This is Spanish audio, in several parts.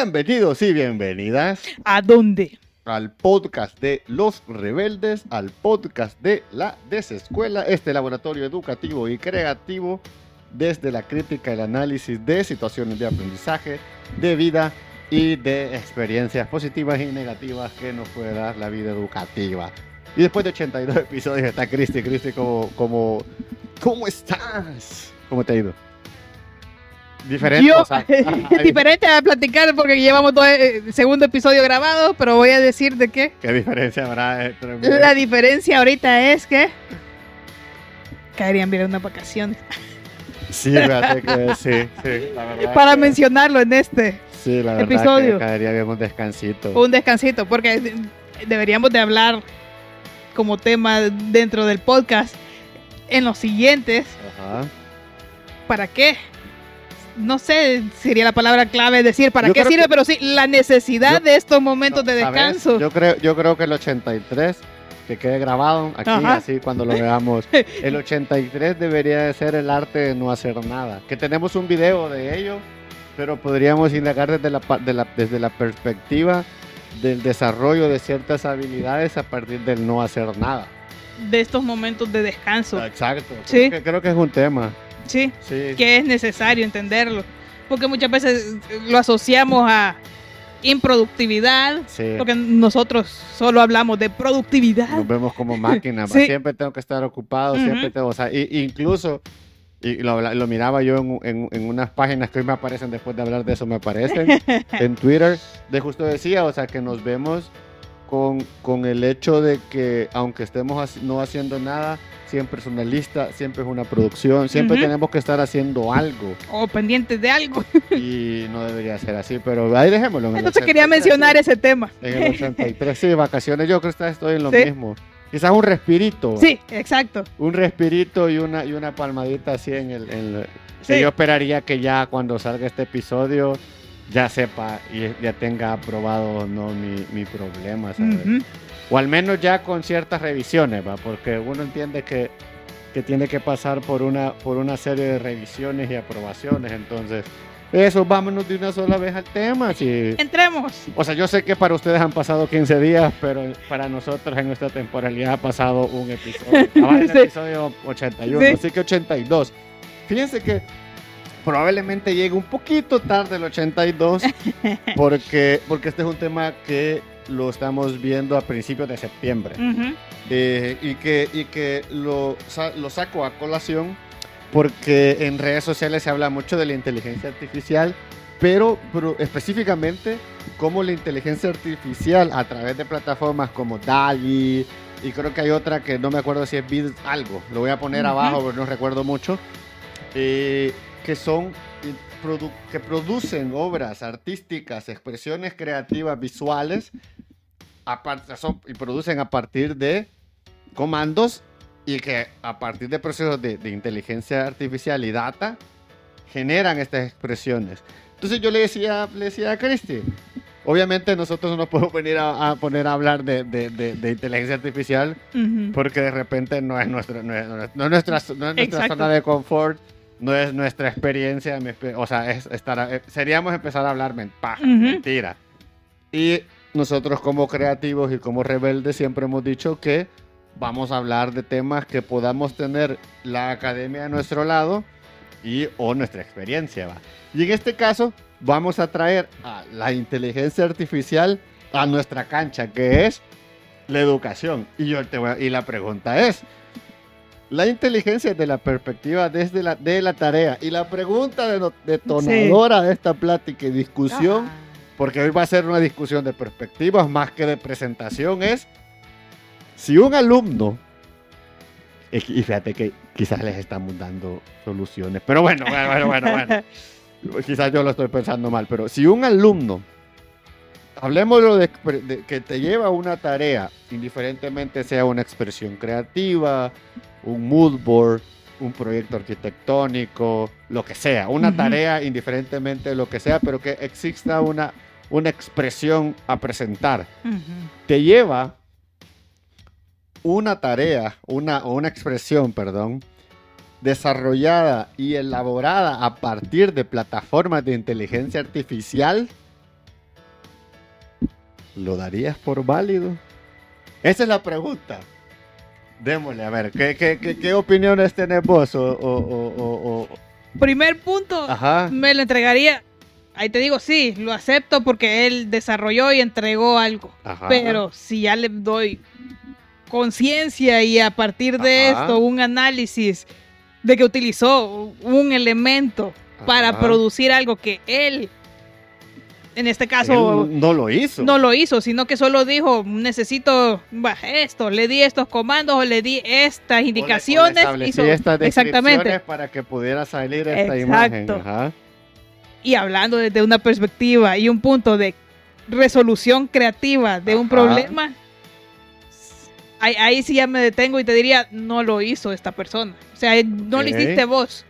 Bienvenidos y bienvenidas ¿A dónde? al podcast de Los Rebeldes, al podcast de la Desescuela, este laboratorio educativo y creativo desde la crítica y el análisis de situaciones de aprendizaje, de vida y de experiencias positivas y negativas que nos puede dar la vida educativa. Y después de 82 episodios está Cristi. Cristi, ¿cómo, cómo, ¿cómo estás? ¿Cómo te ha ido? Diferente. Yo, o sea, hay- diferente a platicar porque llevamos todo el segundo episodio grabado, pero voy a decir de qué. ¿Qué diferencia habrá entre La diferencia ahorita es que caerían bien unas vacaciones. Sí, fíjate que sí, sí, la verdad. Para que- mencionarlo en este, sí, la verdad episodio. que caería bien un descansito. un descansito, porque de- deberíamos de hablar como tema dentro del podcast en los siguientes. Ajá. ¿Para qué? No sé, sería la palabra clave decir para Yo qué sirve, que- pero sí, la necesidad Yo- de estos momentos de ¿Sabes? descanso. Yo creo, yo creo que el 83, que quede grabado aquí, Ajá. así cuando lo veamos. El 83 debería de ser el arte de no hacer nada. Que tenemos un video de ello, pero podríamos indagar desde la, de la- desde la perspectiva del desarrollo de ciertas habilidades a partir del no hacer nada. de estos momentos de descanso. Exacto. Sí. Creo que, creo que es un tema. Sí, Sí. que es necesario entenderlo. Porque muchas veces lo asociamos a improductividad, Sí. porque nosotros solo hablamos de productividad. Nos vemos como máquinas. Sí. Siempre tengo que estar ocupado, siempre tengo, o sea, i- incluso, y lo, lo miraba yo en, en- en unas páginas que hoy me aparecen después de hablar de eso, me aparecen en Twitter, de justo decía, o sea, que nos vemos con, con el hecho de que aunque estemos no haciendo nada, siempre es una lista, siempre es una producción, siempre tenemos que estar haciendo algo O pendientes de algo. y no debería ser así, pero ahí dejémoslo. en Entonces quería 83, mencionar ese tema. En el 83, sí, vacaciones, yo creo que estoy en lo Sí. mismo. Quizás un respirito. Sí, exacto. Un respirito y una, y una palmadita así en el... en el- que Sí. yo esperaría que ya cuando salga este episodio ya sepa y ya tenga aprobado no mi, mi problema, ¿sabes? Ujú. O al menos ya con ciertas revisiones, ¿va? Porque uno entiende que, que tiene que pasar por una, por una serie de revisiones y aprobaciones. Entonces, eso, vámonos de una sola vez al tema. Si, Entremos. o sea, yo sé que para ustedes han pasado 15 días, pero para nosotros en nuestra temporalidad ha pasado un episodio. Ah, va en el Sí. episodio 81, Sí. así que 82. Fíjense que probablemente llegue un poquito tarde el 82, porque, porque este es un tema que lo estamos viendo a principios de septiembre. Ujú. Eh, y que, y que lo, lo saco a colación porque en redes sociales se habla mucho de la inteligencia artificial, pero, pero específicamente cómo la inteligencia artificial a través de plataformas como DALI y creo que hay otra que no me acuerdo si es Bid algo, lo voy a poner Ujú. abajo porque no recuerdo mucho, eh, que son eh, produ- que producen obras artísticas, expresiones creativas, visuales, son- y producen a partir de comandos y que a partir de procesos de, de inteligencia artificial y data generan estas expresiones. Entonces yo le decía, le decía a Cristi, obviamente nosotros no nos podemos venir a, a poner a hablar de, de- de- de inteligencia artificial Ujú. porque de repente no es, nuestro, no es, no es- nuestra, no es nuestra zona de confort, no es nuestra experiencia, mi o sea, es estar, eh, seríamos empezar a hablar mentira. Y nosotros como creativos y como rebeldes siempre hemos dicho que vamos a hablar de temas que podamos tener la academia a nuestro lado y o nuestra experiencia. ¿va? Y en este caso vamos a traer a la inteligencia artificial a nuestra cancha, que es la educación. Y, yo te voy a- y la pregunta es, la inteligencia de la perspectiva desde la, de la tarea. Y la pregunta de- detonadora de esta plática y discusión, porque hoy va a ser una discusión de perspectivas más que de presentación, es si un alumno, y fíjate que quizás les estamos dando soluciones, pero bueno, bueno, bueno, bueno, bueno. quizás yo lo estoy pensando mal, pero si un alumno, hablemos de, de que te lleva una tarea, indiferentemente sea una expresión creativa, un mood board, un proyecto arquitectónico, lo que sea, una tarea indiferentemente de lo que sea, pero que exista una, una expresión a presentar. Te lleva una tarea, una, o una expresión, perdón, desarrollada y elaborada a partir de plataformas de inteligencia artificial, ¿lo darías por válido? Esa es la pregunta. Démosle, a ver, ¿qué, qué, qué, qué opiniones tenés vos? O, o, o, Primer punto, Ajá. me lo entregaría. Ahí te digo, sí, lo acepto porque él desarrolló y entregó algo. Ajá. Pero si ya le doy conciencia y a partir de Ajá. esto un análisis de que utilizó un elemento para producir algo que él, en este caso, Él no lo hizo. no lo hizo, sino que solo dijo, necesito bah, esto, le di estos comandos o le di estas O le- indicaciones. o le establecí hizo- estas exactamente. descripciones para que pudiera salir esta Exacto. imagen. Ajá. Y hablando desde una perspectiva y un punto de resolución creativa de un problema, ahí, ahí sí ya me detengo y te diría, no lo hizo esta persona. O sea, no lo hiciste vos.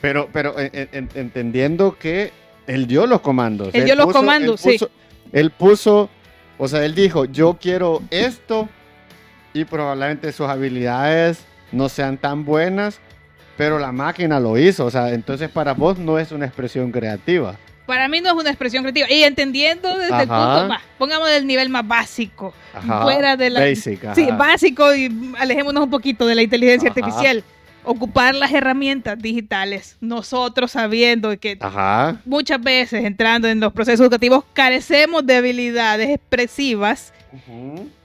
Pero, pero en- en- en- entendiendo que él dio los comandos. Él dio los comandos, él sí. Él puso, o sea, él dijo, yo quiero esto y probablemente sus habilidades no sean tan buenas, pero la máquina lo hizo. O sea, entonces para vos no es una expresión creativa. Para mí no es una expresión creativa. Y entendiendo desde el punto, va, pongamos del nivel más básico. Ajá. Fuera de la- Basic. Sí, básico y alejémonos un poquito de la inteligencia Ajá. artificial. Ocupar las herramientas digitales. Nosotros sabiendo que Ajá. muchas veces entrando en los procesos educativos carecemos de habilidades expresivas,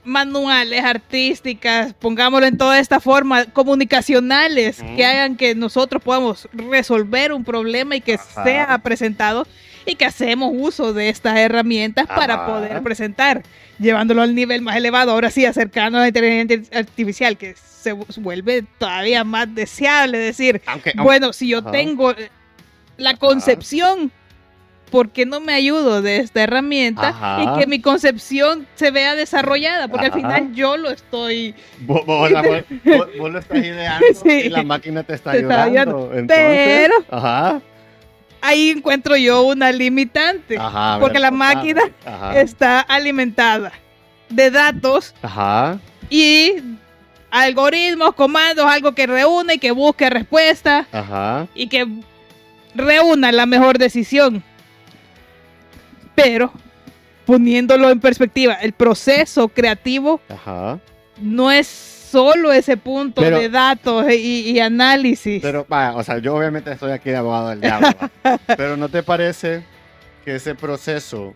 manuales, artísticas, pongámoslo en toda esta forma, comunicacionales, Ujú. que hagan que nosotros podamos resolver un problema y que Ajá. sea presentado y que hacemos uso de estas herramientas para Ajá. poder presentar, llevándolo al nivel más elevado, ahora sí, acercando a la inteligencia artificial, que se vuelve todavía más deseable decir, bueno, si yo Ajá. tengo eh, la concepción, ¿por qué no me ayudo de esta herramienta Ajá. y que mi concepción se vea desarrollada? Porque Ajá. al final yo lo estoy... vos, vos vos- vos- lo estás ideando Sí. y la máquina te está Te está ayudando. Entonces, Pero- Ajá. Ahí encuentro yo una limitante, Ajá, ver, porque la máquina está alimentada de datos y algoritmos, comandos, algo que reúne y que busque respuesta Ajá. y que reúna la mejor decisión. Pero, poniéndolo en perspectiva, el proceso creativo Ajá. no es solo ese punto Pero- de datos y, y análisis. Pero, vaya, o sea, yo obviamente estoy aquí de abogado del diablo, pero ¿no te parece que ese proceso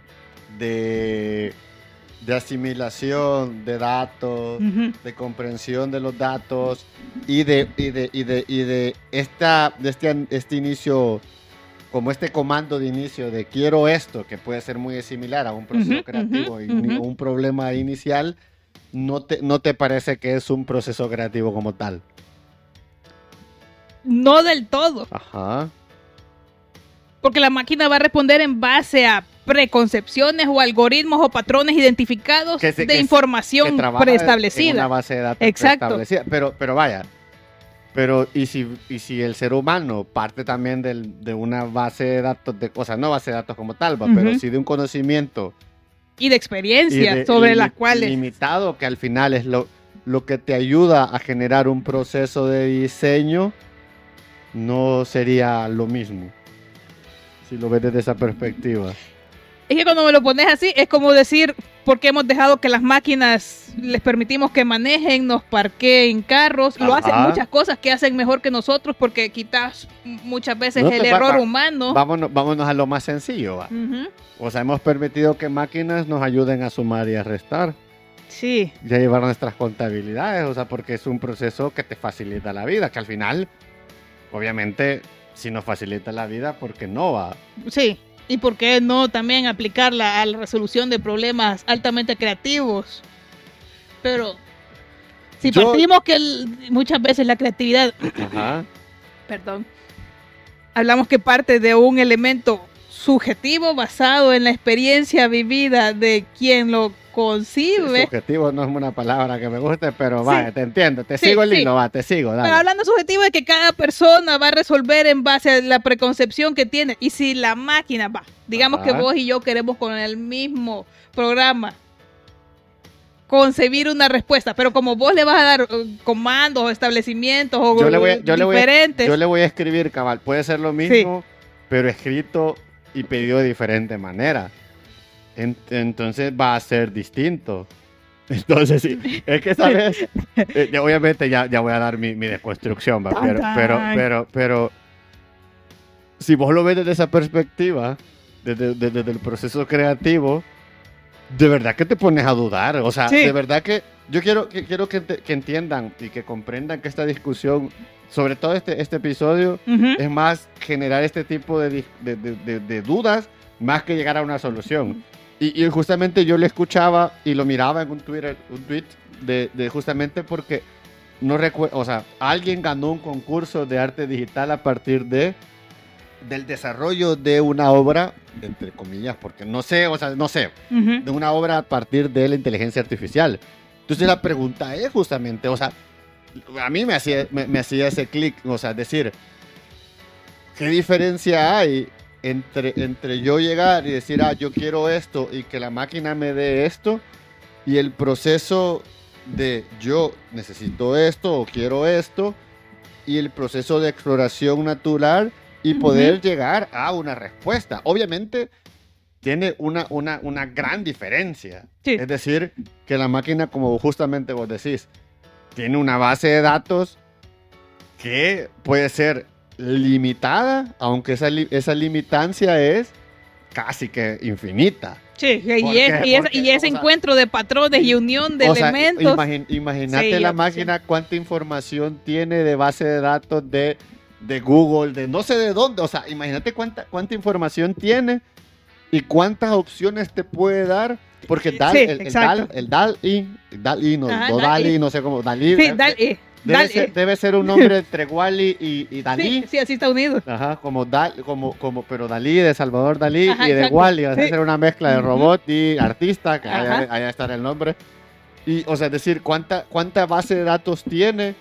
de, de asimilación de datos, de comprensión de los datos y de, y de, y de, y de, esta, de este, este inicio, como este comando de inicio de quiero esto, que puede ser muy similar a un proceso creativo y un problema inicial, ¿no te, ¿no te parece que es un proceso creativo como tal? No del todo, Ajá. porque la máquina va a responder en base a preconcepciones o algoritmos o patrones identificados Que se- de que- información que trabaja En preestablecida. una base de datos Exacto. preestablecida. Pero, pero vaya, pero ¿y si, y si el ser humano parte también del- de una base de datos, de cosas, no base de datos como tal, va, pero sí de un conocimiento Y de y experiencia de- sobre las cuales... limitado, que al final es lo, lo que te ayuda a generar un proceso de diseño, no sería lo mismo. Si lo ves desde esa perspectiva. Es que cuando me lo pones así, es como decir, porque hemos dejado que las máquinas les permitimos que manejen, nos parqueen carros, lo hacen Ajá. muchas cosas que hacen mejor que nosotros porque quizás muchas veces No el te va- error va- humano. Vámonos, vámonos a lo más sencillo. va. Ujú. O sea, hemos permitido que máquinas nos ayuden a sumar y a restar. Sí, Y a llevar nuestras contabilidades. O sea, porque es un proceso que te facilita la vida. Que al final, obviamente, si nos facilita la vida, porque no va. sí. ¿Y por qué no también aplicarla a la resolución de problemas altamente creativos? Pero si Yo- partimos que el- muchas veces la creatividad Ajá. perdón, hablamos que parte de un elemento subjetivo basado en la experiencia vivida de quien lo concibe. Subjetivo no es una palabra que me guste, pero Sí. vaya, te entiendo. Te Sí, sigo el hilo, va, te sigo. Dale. Pero hablando subjetivo de que cada persona va a resolver en base a la preconcepción que tiene. Y si la máquina va, digamos que vos y yo queremos con el mismo programa concebir una respuesta, pero como vos le vas a dar eh, comandos o establecimientos o Yo le voy a- yo le voy a- diferentes, Yo le voy a escribir, cabal. Puede ser lo mismo, pero escrito y pedido de diferente manera. En- entonces va a ser distinto. Entonces, sí, es que, ¿sabes? Eh, obviamente ya, ya voy a dar mi, mi. Tan, Pero, pero, pero, pero, si vos lo ves desde esa perspectiva, desde, desde- desde el proceso creativo, de verdad que te pones a dudar. O sea, Sí. de verdad que yo quiero que, quiero que, entiendan y que comprendan que esta discusión, sobre todo este, este episodio, es más generar este tipo de dudas más que llegar a una solución. Y, y justamente yo le escuchaba y lo miraba en un Twitter, un tweet de, de justamente porque no recuerdo, o sea, alguien ganó un concurso de arte digital a partir de del desarrollo de una obra, entre comillas, porque no sé, o sea, no sé, Ujú. de una obra a partir de la inteligencia artificial. Entonces la pregunta es justamente, o sea, a mí me hacía, me, me hacía ese clic, o sea, decir, ¿qué diferencia hay entre, entre yo llegar y decir, ah, yo quiero esto y que la máquina me dé esto y el proceso de yo necesito esto o quiero esto y el proceso de exploración natural y poder llegar a una respuesta? Obviamente tiene una, una, una gran diferencia. Sí. Es decir, que la máquina, como justamente vos decís, tiene una base de datos que puede ser limitada, aunque esa, li- esa limitancia es casi que infinita. Sí, y, y es- y ese o sea, encuentro de patrones y unión de O sea, elementos. imagínate Sí, la máquina cuánta información tiene de base de datos de, de Google, de no sé de dónde. O sea, imagínate cuánta, cuánta información tiene y cuántas opciones te puede dar. Porque Dal, Sí, el, el. Dal, el Dal-I, Dal-I, no, Ajá, no Dal-I. Dali, no sé cómo, Dalí. sí, eh, dale, debe, ser, debe ser un nombre entre Wally y, y Dalí. Sí, sí, así está unido. Ajá, como, Dal, como, como, pero Dalí, de Salvador Dalí Ajá, y de exacto. Wally, va a ser una mezcla de robot y artista, que Ajá. ahí está el nombre. Y, o sea, es decir, ¿cuánta, cuánta base de datos tiene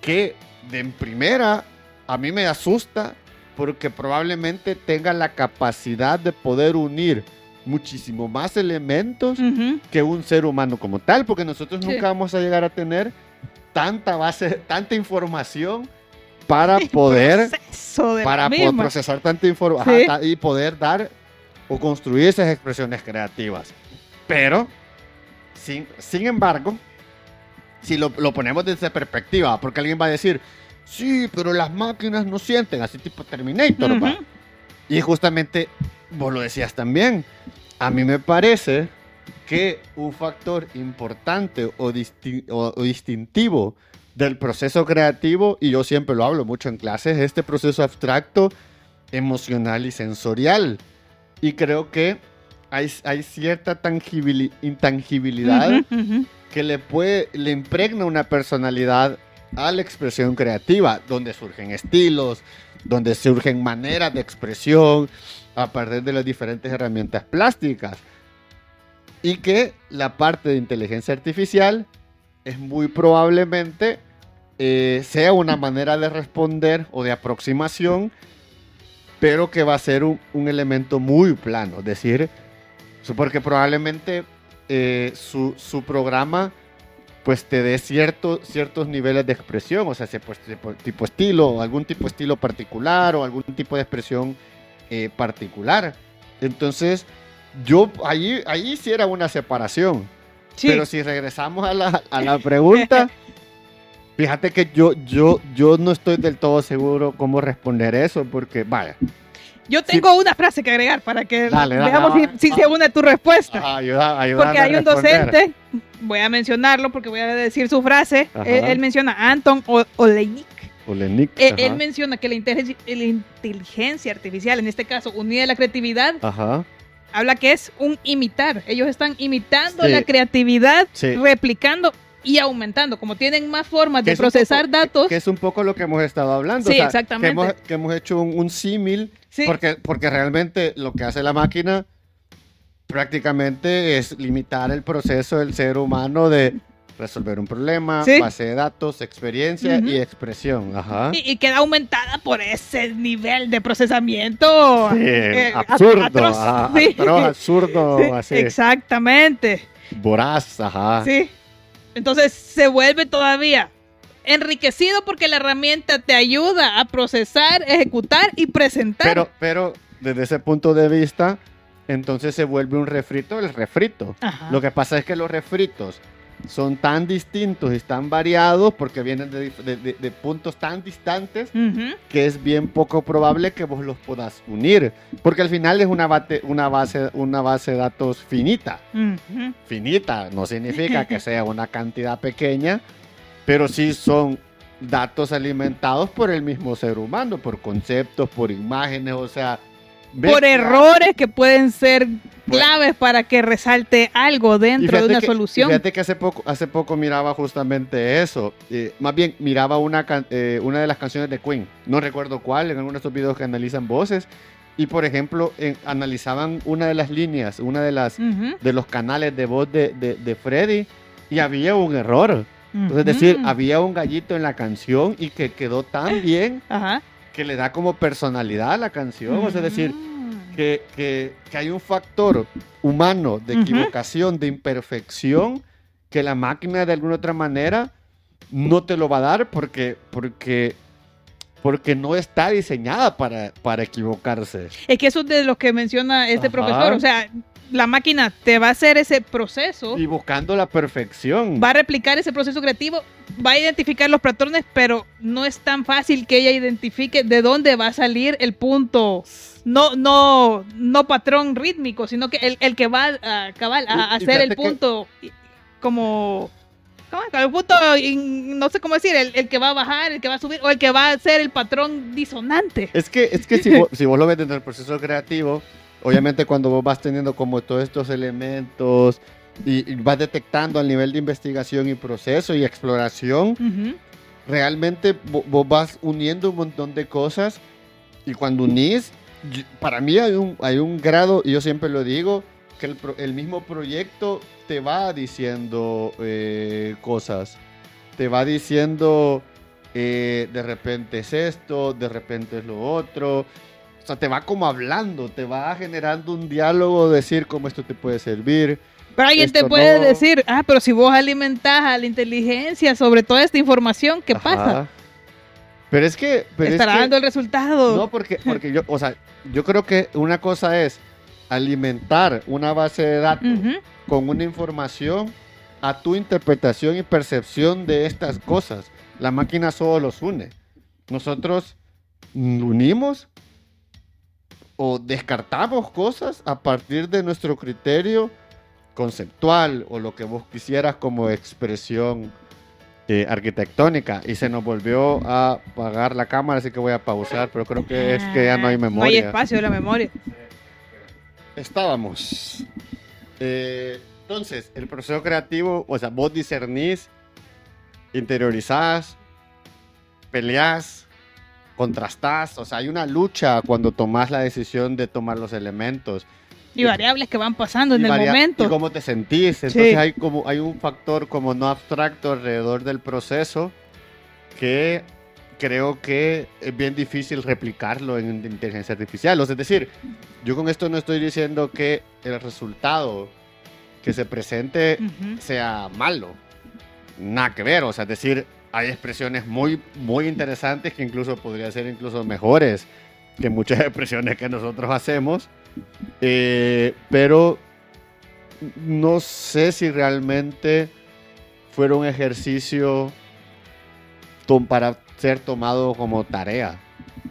que de en primera a mí me asusta porque probablemente tenga la capacidad de poder unir muchísimo más elementos Ujú. que un ser humano como tal, porque nosotros Sí. nunca vamos a llegar a tener tanta base, tanta información para poder para procesar tanta información Sí. y poder dar o construir esas expresiones creativas. Pero, sin, sin embargo, si lo, lo ponemos desde perspectiva, porque alguien va a decir, sí, pero las máquinas no sienten, así tipo Terminator. Ujú. va". Y justamente, vos lo decías también, a mí me parece que un factor importante o, disti- o- o distintivo del proceso creativo, y yo siempre lo hablo mucho en clases, es este proceso abstracto, emocional y sensorial. Y creo que hay, hay cierta tangibili- intangibilidad que le puede, le impregna una personalidad a la expresión creativa, donde surgen estilos, donde surgen maneras de expresión a partir de las diferentes herramientas plásticas. Y que la parte de inteligencia artificial es muy probablemente eh, sea una manera de responder o de aproximación, pero que va a ser un, un elemento muy plano. Es decir, porque probablemente eh, su, su programa pues te dé cierto, ciertos niveles de expresión, o sea, se- pues, tipo, tipo estilo, o algún tipo de estilo particular, o algún tipo de expresión eh, particular. Entonces, yo ahí, ahí sí era una separación. Sí. Pero si regresamos a la, a la pregunta, fíjate que yo, yo, yo no estoy del todo seguro cómo responder eso, porque, vaya, Yo tengo una frase que agregar para que Dale, dale, veamos dale. si, si se une tu respuesta. ayuda, Porque hay un docente, voy a mencionarlo porque voy a decir su frase. Él, él menciona a Anton. Olenik, Eh, ajá. él menciona que la inteligencia, la inteligencia artificial, en este caso unida a la creatividad, Ajá. Habla que es un imitar. Ellos están imitando Sí. la creatividad, Sí. replicando y aumentando. Como tienen más formas de procesar poco- datos. Que es un poco lo que hemos estado hablando. Sí, o sea, exactamente. Que hemos, que hemos hecho un, un símil, sí, porque, porque realmente lo que hace la máquina prácticamente es limitar el proceso del ser humano de resolver un problema, Sí. base de datos, experiencia y expresión. Ajá. y, y queda aumentada por ese nivel de procesamiento. Sí, eh, absurdo, atroz. ajá, Sí. atroz, absurdo, Sí, así, Exactamente. voraz, ajá. Sí. Entonces se vuelve todavía enriquecido porque la herramienta te ayuda a procesar, ejecutar y presentar. Pero, pero desde ese punto de vista, entonces se vuelve un refrito el refrito. Ajá. Lo que pasa es que los refritos son tan distintos y tan variados porque vienen de, dif- de- de- de puntos tan distantes que es bien poco probable que vos los puedas unir. Porque al final es una, bate- una, base, una base de datos finita. Finita no significa que sea una cantidad pequeña, pero sí son datos alimentados por el mismo ser humano, por conceptos, por imágenes, o sea... ves Por errores que pueden ser claves para que resalte algo dentro de una que- solución. Fíjate que hace poco, hace poco miraba justamente eso. Eh, más bien, miraba una, eh, una de las canciones de Queen. No recuerdo cuál, en alguno de estos videos que analizan voces. Y por ejemplo, analizaban una de las líneas, una de las Ujú. de los canales de voz de, de, de Freddy. Y había un error. Ujú. Es decir, había un gallito en la canción y que quedó tan bien Ajá. Que le da como personalidad a la canción. O sea, es decir, Mm. que, que- que hay un factor humano de equivocación, de imperfección, que la máquina de alguna otra manera no te lo va a dar porque, porque, porque no está diseñada para, para equivocarse. Es que eso es de lo que menciona este Ajá. profesor. O sea, la máquina te va a hacer ese proceso, Y buscando la perfección. va a replicar ese proceso creativo, va a identificar los patrones, pero no es tan fácil que ella identifique de dónde va a salir el punto. No, no, no patrón rítmico, sino que el, el que va a, cabal, a Y- y hacer el que- punto y- como. ¿cómo? El punto, no sé cómo decir, el, el que va a bajar, el que va a subir, o el que va a hacer el patrón disonante. Es que, es que si, vos, si vos lo ves dentro del proceso creativo, obviamente cuando vos vas teniendo como todos estos elementos y, y vas detectando al nivel de investigación y proceso y exploración, realmente vo- vos vas uniendo un montón de cosas y cuando unís, para mí hay un, hay un grado, y yo siempre lo digo, que el mismo proyecto te va diciendo eh, cosas, te va diciendo eh, de repente es esto, de repente es lo otro. O sea, te va como hablando, te va generando un diálogo, decir cómo esto te puede servir. Pero alguien te puede no. decir, ah, pero si vos alimentás a la inteligencia sobre toda esta información, ¿qué pasa? Pero es que... Pero es Estará que- dando el resultado. No, porque, porque yo, o sea, yo creo que una cosa es alimentar una base de datos con una información a tu interpretación y percepción de estas cosas. La máquina solo los une. Nosotros unimos o descartamos cosas a partir de nuestro criterio conceptual o lo que vos quisieras como expresión eh, arquitectónica y se nos volvió a apagar la cámara, así que voy a pausar, pero creo que es que ya no hay Ah, No hay memoria. espacio de la memoria. Estábamos. Eh, entonces, el proceso creativo, o sea, vos discernís, interiorizás, peleás, contrastás, o sea, hay una lucha cuando tomás la decisión de tomar los elementos. Y variables que van pasando en el momento. Y cómo te sentís. Entonces Sí. hay como hay un factor como no abstracto alrededor del proceso que creo que es bien difícil replicarlo en inteligencia artificial. O sea, es decir, yo con esto no estoy diciendo que el resultado que se presente Ujú. sea malo. Nada que ver. O sea, es decir, hay expresiones muy, muy interesantes que incluso podrían ser incluso mejores que muchas expresiones que nosotros hacemos. Eh, pero no sé si realmente fuera un ejercicio para ser tomado como tarea.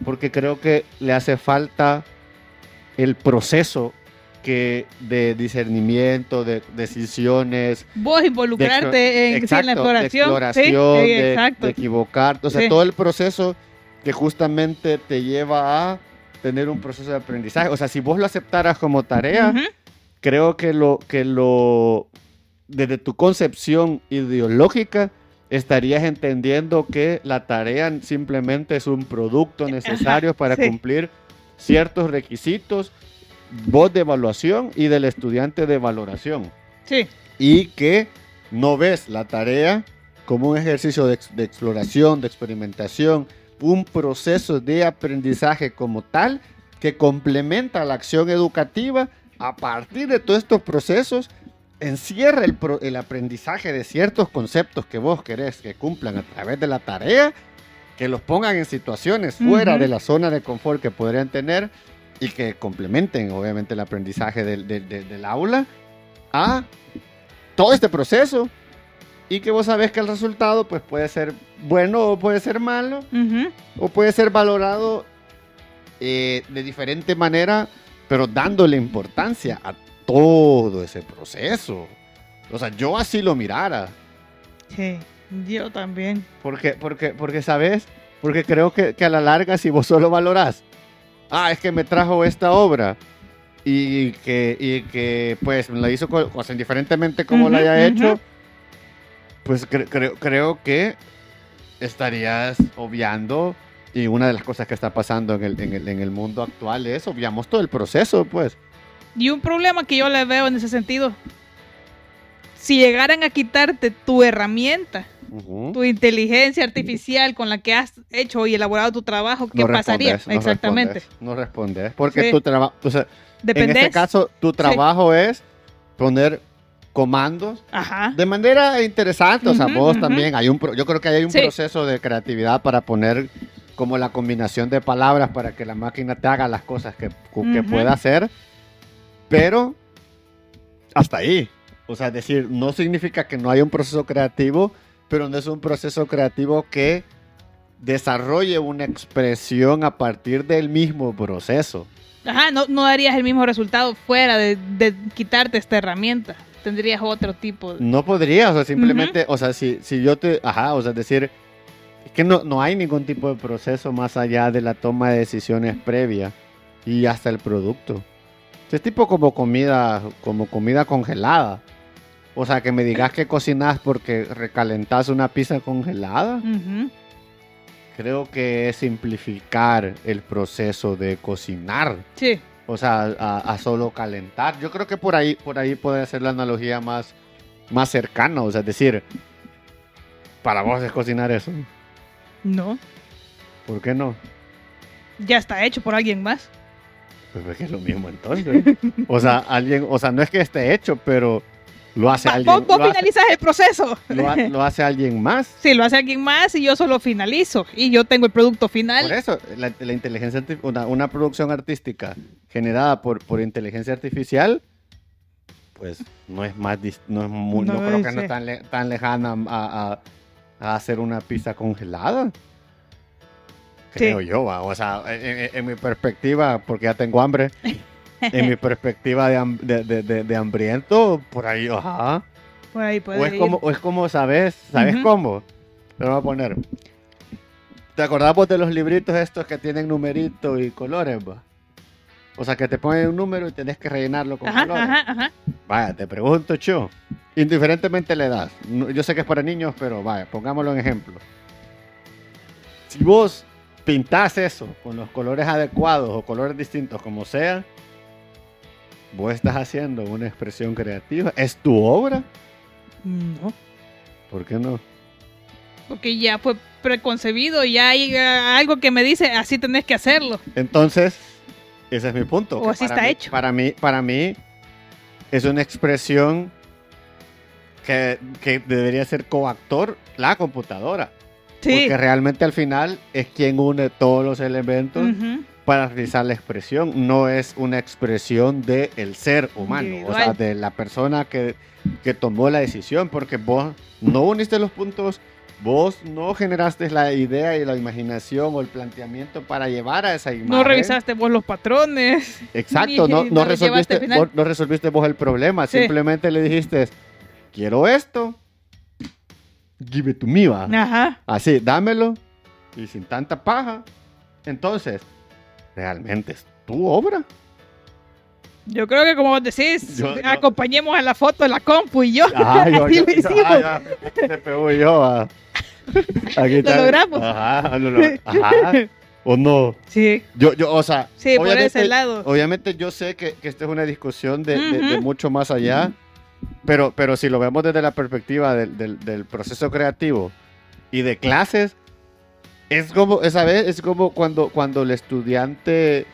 Porque creo que le hace falta el proceso que de discernimiento, de decisiones, Vos involucrarte en, sí, en la Exacto, de exploración. exploración, Sí, de, sí, exacto. de equivocar, o sea, Sí. todo el proceso que justamente te lleva a tener un proceso de aprendizaje. O sea, si vos lo aceptaras como tarea, creo que lo que lo desde tu concepción ideológica estarías entendiendo que la tarea simplemente es un producto necesario para cumplir ciertos requisitos, voz de evaluación y del estudiante de valoración. Sí. y que no ves la tarea como un ejercicio de, ex- de exploración, de experimentación, un proceso de aprendizaje como tal que complementa la acción educativa. A partir de todos estos procesos encierra el, pro- el aprendizaje de ciertos conceptos que vos querés que cumplan a través de la tarea, que los pongan en situaciones fuera de la zona de confort que podrían tener y que complementen obviamente el aprendizaje del, del- del- del aula a todo este proceso y que vos sabés que el resultado pues puede ser bueno o puede ser malo Ujú. o puede ser valorado eh, de diferente manera, pero dándole importancia a todo ese proceso. O sea, yo así lo mirara. Sí, yo también. Porque, porque, porque ¿sabes? Porque creo que, que a la larga, si vos solo valorás, ah, es que me trajo esta obra y que, y que pues la hizo, o sea, indiferentemente como la Ujú, haya ujú. hecho, pues cre- creo, creo que estarías obviando, y una de las cosas que está pasando en el, en el, en el mundo actual es, obviamos todo el proceso, pues. Y un problema que yo le veo en ese sentido, si llegaran a quitarte tu herramienta, Ujú. tu inteligencia artificial con la que has hecho y elaborado tu trabajo, ¿qué No pasaría? respondes, no Exactamente. respondes, No respondes, porque Sí. tu trabajo, o sea, en este caso, tu trabajo es poner comandos Ajá. de manera interesante. O sea, Ujú, vos ujú. también hay un, yo creo que hay un Sí. proceso de creatividad para poner como la combinación de palabras para que la máquina te haga las cosas que, que pueda hacer, pero hasta ahí. O sea, decir, no significa que no haya un proceso creativo, pero no es un proceso creativo que desarrolle una expresión a partir del mismo proceso. Ajá, no, no darías el mismo resultado fuera de, de quitarte esta herramienta. Tendrías otro tipo de... No podría, o sea, simplemente, o sea, si, si yo te, ajá, o sea, decir, es que no, no hay ningún tipo de proceso más allá de la toma de decisiones previa y hasta el producto. Es tipo como comida, como comida congelada. O sea, que me digas que cocinas porque recalentás una pizza congelada, creo que es simplificar el proceso de cocinar. Sí. O sea, a, a solo calentar. Yo creo que por ahí, por ahí puede ser la analogía más, más cercana. O sea, es decir, para vos es cocinar eso. No. ¿Por qué no? Ya está hecho por alguien más. Pues es que es lo mismo entonces. O sea, alguien, o sea, no es que esté hecho, pero lo hace Va- alguien. vos vos hace- finalizas el proceso. lo ha- lo hace alguien más. Sí, lo hace alguien más y yo solo finalizo. Y yo tengo el producto Por final. eso, la, la inteligencia una, una producción artística generada por, por inteligencia artificial, pues no es más, no, es mu- no No creo que no tan, le- tan lejana a, a- a hacer una pizza congelada. Creo yo, va. o sea, en, en- en mi perspectiva, porque ya tengo hambre, en mi perspectiva de, de, de- hambriento, por ahí, ajá. Por ahí puede O es, ir. como, o es como, ¿sabes? ¿Sabes cómo? Te lo voy a poner. ¿Te acordamos de los libritos estos que tienen numeritos y colores, va? O sea, que te ponen un número y tenés que rellenarlo con Ajá, colores. ajá, ajá. Vaya, te pregunto, Cho. Indiferentemente la edad. Yo sé que es para niños, pero vaya, pongámoslo en ejemplo. Si vos pintás eso con los colores adecuados o colores distintos, como sea, vos estás haciendo una expresión creativa. ¿Es tu obra? No. ¿Por qué no? Porque ya fue preconcebido, ya hay eh, algo que me dice, así tenés que hacerlo. Entonces, ese es mi punto. O así para está mí- hecho. Para mí, para mí, es una expresión que, que debería ser coactor la computadora. Sí. Porque realmente al final es quien une todos los elementos Ujú. Para realizar la expresión. No es una expresión del el ser humano, o sea, de la persona que, que tomó la decisión, porque vos no uniste los puntos, vos no generaste la idea y la imaginación o el planteamiento para llevar a esa imagen. No revisaste vos los patrones. Exacto, no, no no resolviste, vos, no resolviste vos el problema, Sí. simplemente le dijiste, quiero esto, give it to me, va. Ajá. Así, dámelo y sin tanta paja. Entonces, realmente es tu obra. Yo creo que como vos decís, Yo- yo- acompañemos a la foto de la compu y yo. Ajá, yo, así lo hicimos. ah, ya, te pegó yo. ah. Aquí Lo logramos. Ajá, lo log- ajá. O no. Sí, Yo, yo, o sea, sí, por ese lado. Obviamente yo sé que, que esta es una discusión de, de- de Ujú. mucho más allá, pero, pero si lo vemos desde la perspectiva del, del- del proceso creativo y de clases, es como, esa vez, es como cuando, cuando el estudiante...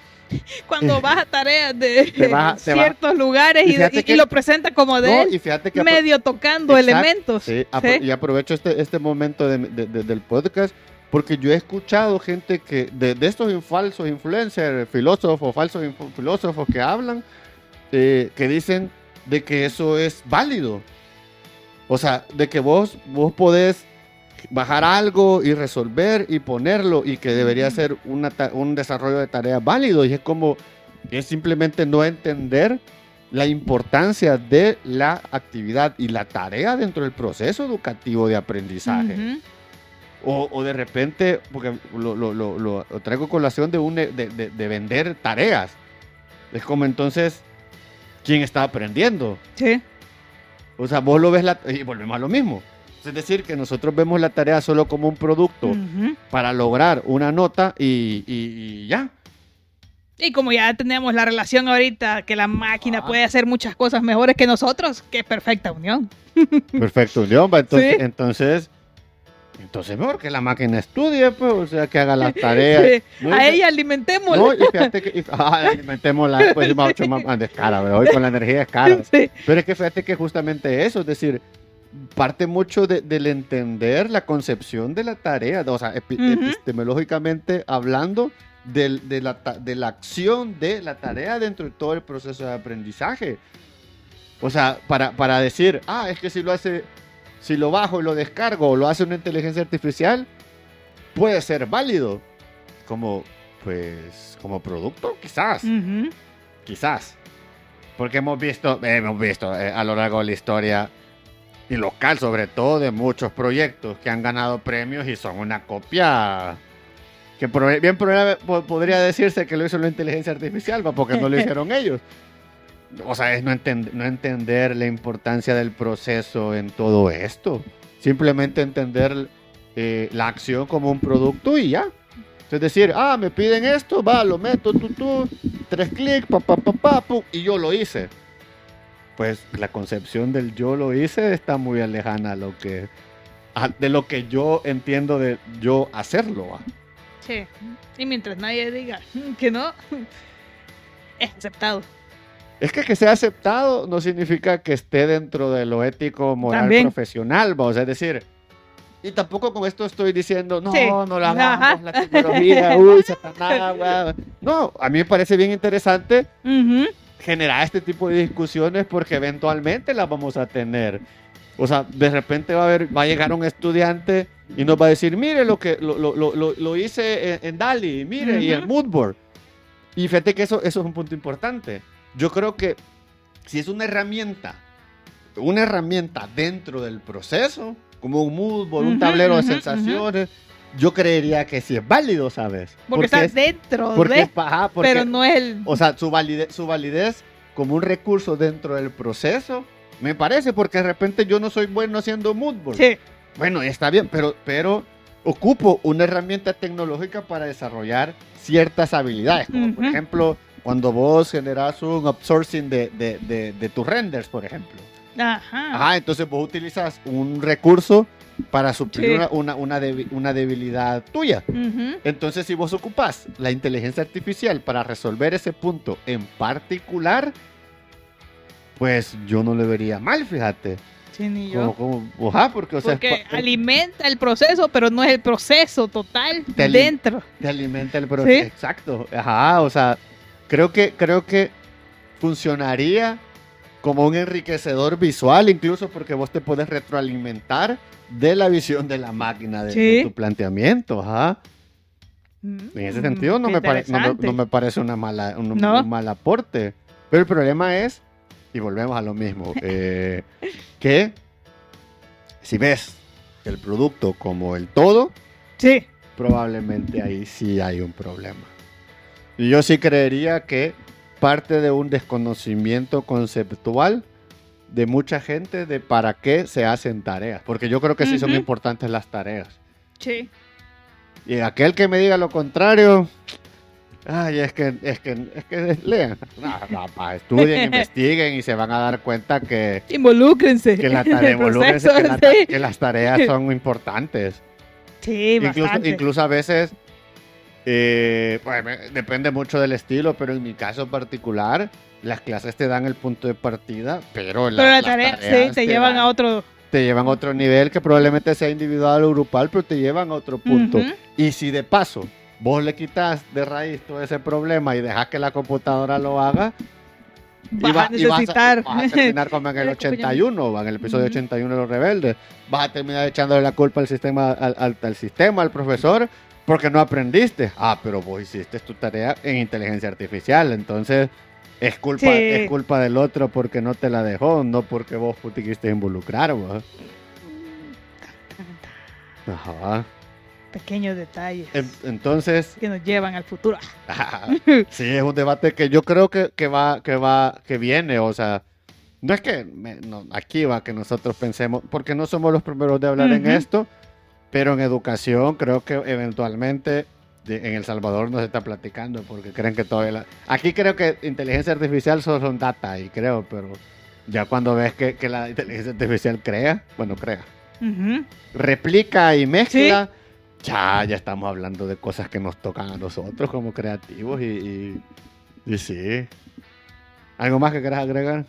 Cuando vas a tareas de Te te ciertos lugares Y y, lo presenta como de No, él, y fíjate que... medio tocando elementos. sí, apro- Sí. Y aprovecho este, este momento de- de- de- del podcast Porque yo he escuchado gente que, de, de estos falsos influencers, filósofos, falsos filósofos que hablan, eh, que dicen de que eso es válido. O sea, de que vos, vos podés bajar algo y resolver y ponerlo y que debería ser una un desarrollo de tareas válido. Y es como, es simplemente no entender la importancia de la actividad y la tarea dentro del proceso educativo de aprendizaje. O, o de repente, porque lo, lo- lo- lo- lo traigo colación de, un, de, de- de vender tareas. Es como entonces, ¿quién está aprendiendo? Sí. O sea, vos lo ves la, y volvemos a lo mismo. Es decir, que nosotros vemos la tarea solo como un producto para lograr una nota y, y- y ya. Y como ya tenemos la relación ahorita, que la máquina Ah. puede hacer muchas cosas mejores que nosotros, qué perfecta unión. Perfecto, León. va, Entonces, Sí. entonces, entonces mejor que la máquina estudie, pues, o sea, que haga las tareas. Sí. No, A ella alimentémosla. No, y fíjate que y- ah, alimentémosla, pues mucho más más es cara, hoy con la energía es cara. Sí. Pero es que fíjate que justamente eso, es decir, parte mucho de- del entender la concepción de la tarea, o sea, epi- epistemológicamente hablando, del- de, la, de la acción de la tarea dentro de todo el proceso de aprendizaje. O sea, para, para decir, ah, es que si lo hace, si lo bajo y lo descargo o lo hace una inteligencia artificial, puede ser válido. Como, pues, como producto, quizás quizás. Porque hemos visto, hemos visto eh, a lo largo de la historia, y local sobre todo, de muchos proyectos que han ganado premios y son una copia que bien podría decirse que lo hizo la inteligencia artificial, ¿va? porque no lo hicieron ellos. O sea, es no, enten- no entender la importancia del proceso en todo esto. Simplemente entender eh, la acción como un producto y ya. Es decir, ah, me piden esto, va, lo meto, tú, tú, tres clics, pa, pa, pa, pa, pum, y yo lo hice. Pues la concepción del yo lo hice está muy alejana a lo que, a- de lo que yo entiendo de yo hacerlo. Sí. Y mientras nadie diga que no, es aceptado. Es que que sea aceptado no significa que esté dentro de lo ético, moral, También. profesional, ¿va? o sea, es decir, y tampoco con esto estoy diciendo, no, Sí. no la Ajá. hagamos, la tecnología, uy, satanás, guau". No, a mí me parece bien interesante Ujú. Generar este tipo de discusiones porque eventualmente las vamos a tener. O sea, de repente va a, haber, va a llegar un estudiante y nos va a decir, mire lo que lo, lo- lo- lo- hice en, en Dali, mire, y en Ujú. Moodboard. Y fíjate que eso, eso es un punto importante. Yo creo que si es una herramienta, una herramienta dentro del proceso, como un Moodboard, un Ujú, tablero de ujú, sensaciones, yo creería que sí es válido, ¿sabes? Porque, está es- dentro porque de, es- ajá, porque- pero no es el... o sea, su validez, su validez como un recurso dentro del proceso, me parece, porque de repente yo no soy bueno haciendo moodboard. Sí. Bueno, está bien, pero, pero ocupo una herramienta tecnológica para desarrollar ciertas habilidades, como por ejemplo cuando vos generas un outsourcing de, de, de- de tus renders, por ejemplo. Ajá. Ajá, entonces vos utilizas un recurso para suplir Sí. una, una, una debi- una debilidad tuya. Entonces, si vos ocupás la inteligencia artificial para resolver ese punto en particular, pues yo no le vería mal, fíjate. Sí, ni Como, yo. como, ajá, porque, o sea, Porque pa- alimenta el proceso, pero no es el proceso total Te dentro. te alimenta el proceso. ¿Sí? Exacto. Ajá, o sea, creo que, creo que funcionaría como un enriquecedor visual, incluso porque vos te puedes retroalimentar de la visión de la máquina, de, tu planteamiento. Ajá. En ese sentido no Mm, me, pare- no, me, interesante. no me parece una mala, un, No. un mal aporte. Pero el problema es, y volvemos a lo mismo, eh, que si ves el producto como el todo, Sí. probablemente ahí sí hay un problema. Y yo sí creería que parte de un desconocimiento conceptual de mucha gente de para qué se hacen tareas. Porque yo creo que sí son Ujú. importantes las tareas. Sí. Y aquel que me diga lo contrario, ay, es que, es que, es que lean. No, no, pa, estudien, investiguen y se van a dar cuenta que, Involúcrense. que, la en el tarea, involúcrense, proceso, que, la ta- sí. que las tareas son importantes. Sí, incluso, bastante. incluso a veces, eh, me- depende mucho del estilo, pero en mi caso particular, las clases te dan el punto de partida, pero, Pero la las tarea, sí, tareas te llevan dan- a otro. te llevan a otro nivel que probablemente sea individual o grupal, pero te llevan a otro punto. Y si de paso vos le quitas de raíz todo ese problema y dejas que la computadora lo haga, Vas y, va- a y vas, a, necesitar. vas a terminar como en el el acompañamiento. 81, o en el episodio Ujú. 81 de Los Rebeldes. Vas a terminar echándole la culpa al sistema, al, al- al sistema, al profesor, porque no aprendiste. Ah, pero vos hiciste tu tarea en inteligencia artificial, entonces es culpa, Sí. es culpa del otro porque no te la dejó, no porque vos te quisiste involucrar. ¿va? Ajá. Pequeños detalles En- Entonces, que nos llevan al futuro. sí, es un debate que yo creo que, que va, que va, que viene, o sea, no es que me- no, aquí va que nosotros pensemos, porque no somos los primeros de hablar en esto, pero en educación creo que eventualmente en El Salvador nos está platicando, porque creen que todavía la- aquí creo que inteligencia artificial solo son data y creo, pero ya cuando ves que, que la inteligencia artificial crea, bueno, crea, replica y mezcla, ya, ya estamos hablando de cosas que nos tocan a nosotros como creativos y, y, y sí. ¿Algo más que quieras agregar?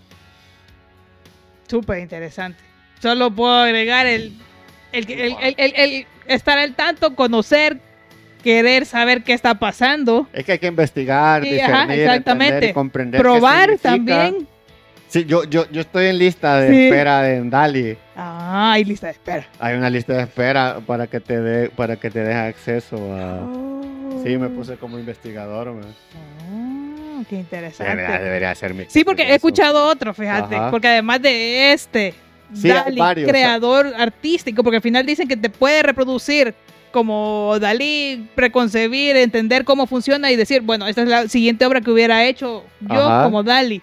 Súper interesante. Solo puedo agregar el, el, el- el- el- el estar al tanto, conocer, querer saber qué está pasando, Es que hay que investigar, Sí, ajá, discernir, exactamente. entender comprender. probar también. Sí, yo, yo, yo estoy en lista de Sí. espera de Dali. Ah, hay lista de espera. Hay una lista de espera para que te dé para que te deje acceso a. Sí, me puse como investigador. me- Oh, qué Debería, interesante. debería ser mi. Sí, porque he escuchado otro, fíjate. Ajá. Porque además de este, Sí, Dali, varios. creador artístico, porque al final dicen que te puede reproducir como Dalí, preconcebir, entender cómo funciona y decir, bueno, esta es la siguiente obra que hubiera hecho yo Ajá. como Dali.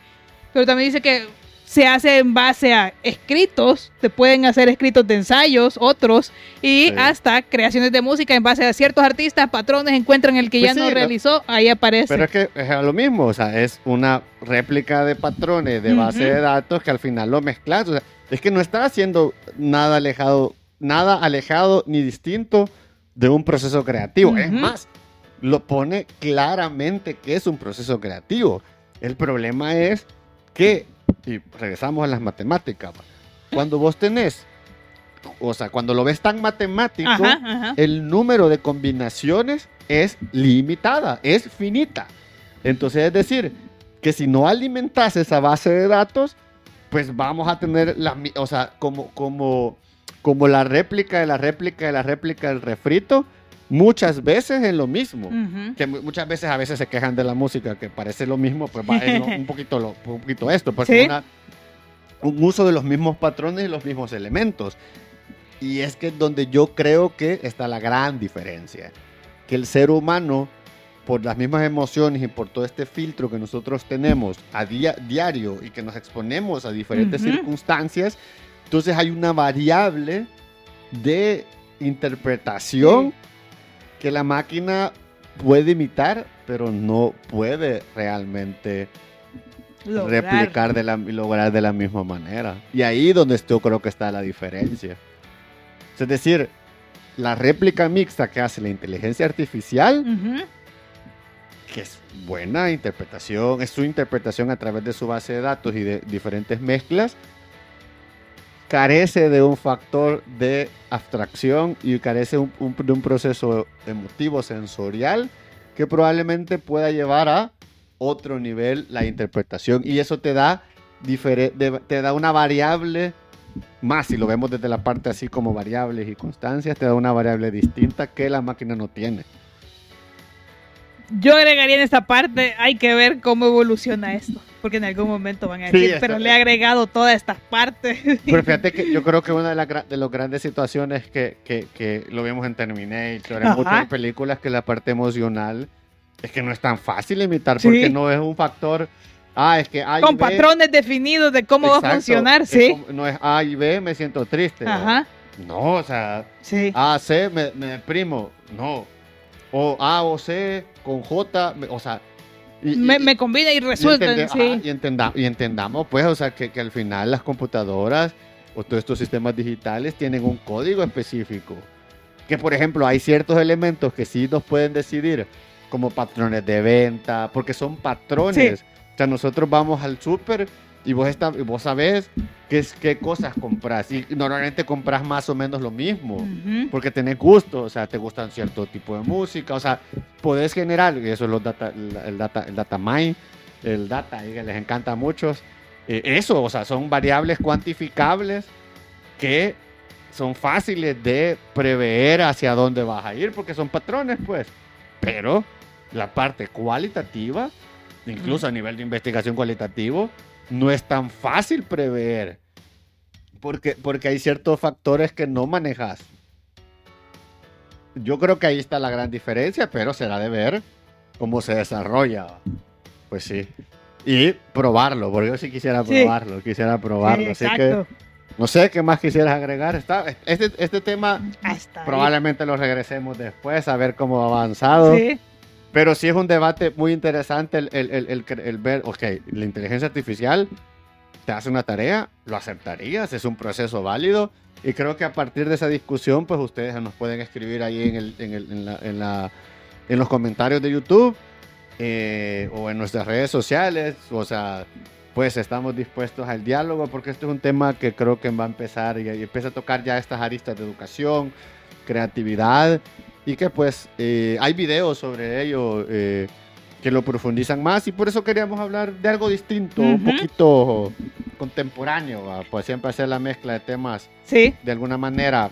Pero también dice que se hace en base a escritos, te pueden hacer escritos de ensayos, otros, y Sí. hasta creaciones de música en base a ciertos artistas, patrones, encuentran el que Pues ya sí, no lo- realizó, ahí aparece. Pero es que es lo mismo, o sea, es una réplica de patrones de base de datos que al final lo mezclas. O sea, es que no está haciendo nada alejado, nada alejado ni distinto de un proceso creativo. Es más, lo pone claramente que es un proceso creativo. El problema es que, y regresamos a las matemáticas, cuando vos tenés, o sea, cuando lo ves tan matemático, Ajá, ajá. el número de combinaciones es limitada, es finita. Entonces, es decir, que si no alimentas esa base de datos, pues vamos a tener, la, o sea, como, como, como la réplica de la réplica de la réplica del refrito, muchas veces en lo mismo. Que mu- muchas veces a veces se quejan de la música que parece lo mismo, pues va en un poquito lo- un poquito esto, pues Sí. una- un uso de los mismos patrones y los mismos elementos. Y es que donde yo creo que está la gran diferencia, que el ser humano por las mismas emociones y por todo este filtro que nosotros tenemos a dia- diario y que nos exponemos a diferentes circunstancias, entonces hay una variable de interpretación que la máquina puede imitar, pero no puede realmente Lograr. replicar de la, lograr de la misma manera. Y ahí donde yo creo que está la diferencia. Es decir, la réplica mixta que hace la inteligencia artificial. Que es buena interpretación, es su interpretación a través de su base de datos y de diferentes mezclas, carece de un factor de abstracción y carece un- un- de un proceso emotivo sensorial que probablemente pueda llevar a otro nivel la interpretación. Y eso te da te da una variable más si lo vemos desde la parte así como variables y constancias te da una variable distinta que la máquina no tiene Yo agregaría en esta parte, hay que ver cómo evoluciona esto, porque en algún momento van a Sí, decir, está- pero le he agregado todas estas partes. Pero fíjate que yo creo que una de, las de las grandes situaciones que, que, que lo vimos en Terminator, en muchas películas, que la parte emocional es que no es tan fácil imitar, Sí. porque no es un factor, ah, es que A y Con B- patrones definidos de cómo va a Exacto, funcionar, sí. como- no es A y B, me siento triste. Ajá, No, o sea, sí. A, C, me, me deprimo. No. O A o C con J, o sea... y- me, y- me combina y resulta, sí. ajá, y entenda- y entendamos, pues, o sea, que, que al final las computadoras o todos estos sistemas digitales tienen un código específico. Que, por ejemplo, hay ciertos elementos que sí nos pueden decidir, como patrones de venta, porque son patrones. O sea, nosotros vamos al súper Y vos, está, vos sabés qué, qué cosas compras. Y normalmente compras más o menos lo mismo. Ujú. Porque tenés gusto, o sea, te gustan cierto tipo de música, o sea, podés generar, y eso es los data, el, data, el data mine, el data, y que les encanta a muchos. eh, eso, o sea, son variables cuantificables que son fáciles de prever hacia dónde vas a ir, porque son patrones, pues. Pero la parte cualitativa, incluso a nivel de investigación cualitativo, no es tan fácil prever. Porque, porque hay ciertos factores que no manejas. Yo creo que ahí está la gran diferencia, pero será de ver cómo se desarrolla. Pues sí. Y probarlo, porque yo sí quisiera Sí. probarlo, quisiera probarlo. Sí, Así que exacto. no sé qué más quisieras agregar. Está, este, este tema Hasta ahí. probablemente lo regresemos después a ver cómo ha avanzado. Sí. Pero sí es un debate muy interesante el, el- el- el ver, ok, la inteligencia artificial te hace una tarea, lo aceptarías, es un proceso válido. Y creo que a partir de esa discusión, pues ustedes nos pueden escribir ahí en, el- en en la- en la- en los comentarios de YouTube eh, o en nuestras redes sociales. O sea, pues estamos dispuestos al diálogo porque este es un tema que creo que va a empezar y, y empieza a tocar ya estas aristas de educación, creatividad y que pues eh, hay videos sobre ello eh, que lo profundizan más y por eso queríamos hablar de algo distinto, un Ujú. poquito contemporáneo, ¿va? pues siempre hacer la mezcla de temas Sí. de alguna manera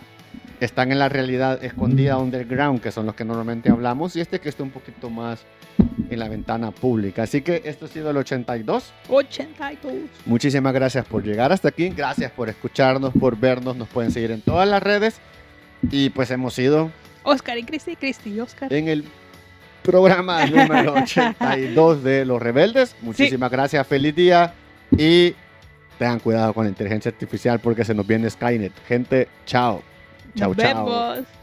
están en la realidad escondida underground, que son los que normalmente hablamos, y este que está un poquito más en la ventana pública. Así que esto ha sido el 82. 82. Muchísimas gracias por llegar hasta aquí, gracias por escucharnos, por vernos, nos pueden seguir en todas las redes y pues hemos ido Oscar y Cristi, Cristi y Oscar. en el programa número 82 de Los Rebeldes. Muchísimas gracias, feliz día y tengan cuidado con la inteligencia artificial porque se nos viene Skynet. Gente, chao. Chao, chao.